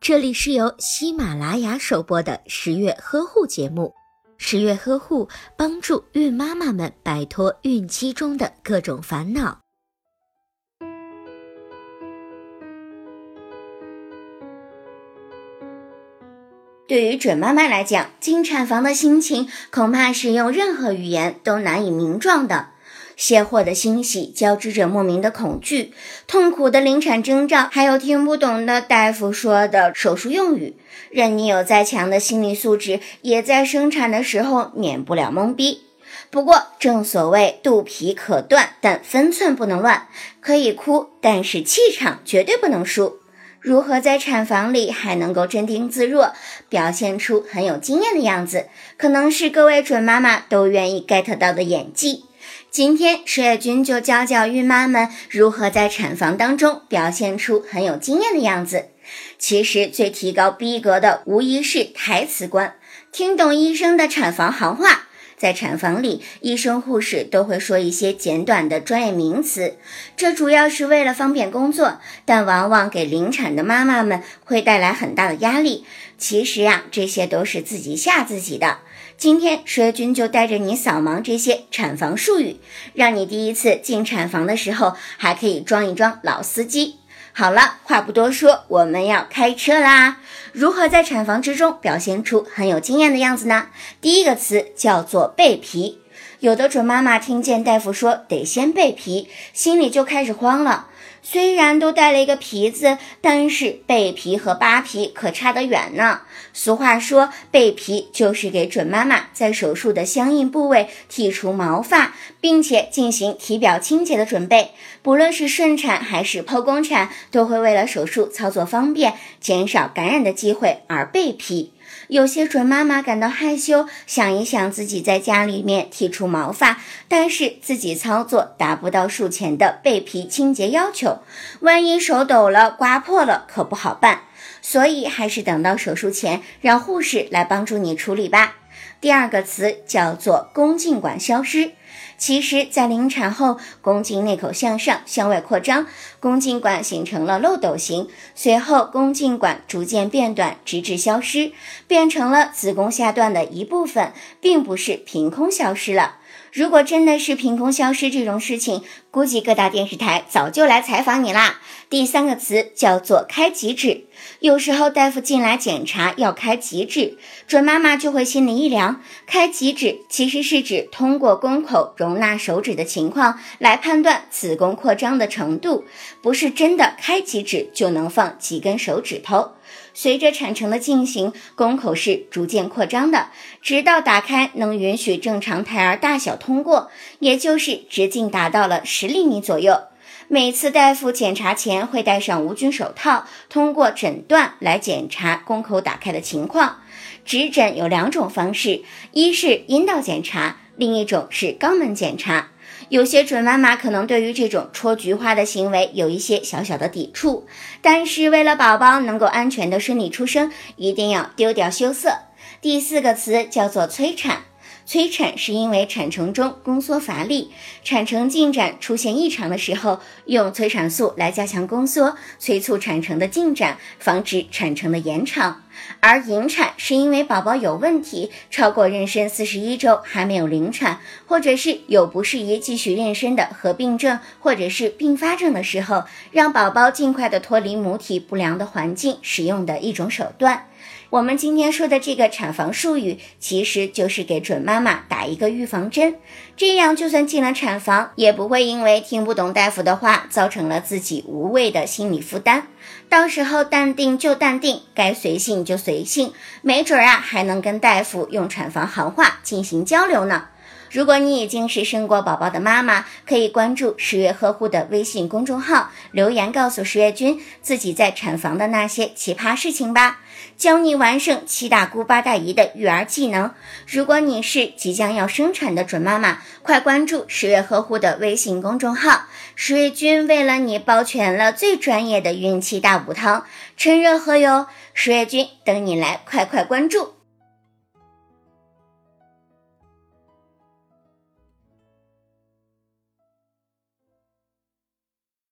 这里是由喜马拉雅首播的十月呵护节目。十月呵护帮助孕妈妈们摆脱孕期中的各种烦恼。对于准妈妈来讲，进产房的心情恐怕是用任何语言都难以名状的。卸货的欣喜交织着莫名的恐惧，痛苦的临产征兆，还有听不懂的大夫说的手术用语，任你有再强的心理素质，也在生产的时候免不了懵逼。不过，正所谓肚皮可断，但分寸不能乱，可以哭，但是气场绝对不能输。如何在产房里还能够镇定自若，表现出很有经验的样子，可能是各位准妈妈都愿意 get 到的演技。今天十月君就教教孕妈们如何在产房当中表现出很有经验的样子。其实最提高逼格的无疑是台词官，听懂医生的产房行话。在产房里，医生护士都会说一些简短的专业名词，这主要是为了方便工作，但往往给临产的妈妈们会带来很大的压力。其实呀，这些都是自己吓自己的。今天蛇君就带着你扫盲这些产房术语，让你第一次进产房的时候还可以装一装老司机。好了，话不多说，我们要开车啦！如何在产房之中表现出很有经验的样子呢？第一个词叫做备皮。有的准妈妈听见大夫说得先备皮，心里就开始慌了。虽然都带了一个皮子，但是背皮和扒皮可差得远呢。俗话说，背皮就是给准妈妈在手术的相应部位剔除毛发，并且进行体表清洁的准备。不论是顺产还是剖宫产，都会为了手术操作方便，减少感染的机会而背皮。有些准妈妈感到害羞，想一想自己在家里面剔除毛发，但是自己操作达不到术前的背皮清洁要求，万一手抖了、刮破了，可不好办。所以还是等到手术前，让护士来帮助你处理吧。第二个词叫做宫颈管消失。其实，在临产后，宫颈内口向上，向外扩张，宫颈管形成了漏斗形，随后宫颈管逐渐变短，直至消失，变成了子宫下段的一部分，并不是凭空消失了。如果真的是凭空消失这种事情，估计各大电视台早就来采访你啦。第三个词叫做开极指，有时候大夫进来检查要开极指，准妈妈就会心里一凉。开极指其实是指通过宫口容纳手指的情况来判断子宫扩张的程度，不是真的开极指就能放几根手指头。随着产程的进行，宫口是逐渐扩张的，直到打开能允许正常胎儿大小通过，也就是直径达到了十十厘米左右。每次大夫检查前会戴上无菌手套，通过诊断来检查宫口打开的情况。指诊有两种方式，一是阴道检查，另一种是肛门检查。有些准妈妈可能对于这种戳菊花的行为有一些小小的抵触，但是为了宝宝能够安全的顺利出生，一定要丢掉羞涩。第四个词叫做催产。催产是因为产程中宫缩乏力，产程进展出现异常的时候，用催产素来加强宫缩，催促产程的进展，防止产程的延长。而引产是因为宝宝有问题，超过妊娠四十一周还没有临产，或者是有不适宜继续妊娠的合并症或者是并发症的时候，让宝宝尽快的脱离母体不良的环境，使用的一种手段。我们今天说的这个产房术语，其实就是给准妈妈打一个预防针，这样就算进了产房，也不会因为听不懂大夫的话，造成了自己无谓的心理负担。到时候淡定就淡定，该随性就随性，没准啊还能跟大夫用产房行话进行交流呢。如果你已经是生过宝宝的妈妈，可以关注十月呵护的微信公众号，留言告诉十月君自己在产房的那些奇葩事情吧，教你完胜七大姑八大姨的育儿技能。如果你是即将要生产的准妈妈，快关注十月呵护的微信公众号，十月君为了你包全了最专业的孕期大补汤，趁热喝哟！十月君等你来，快快关注。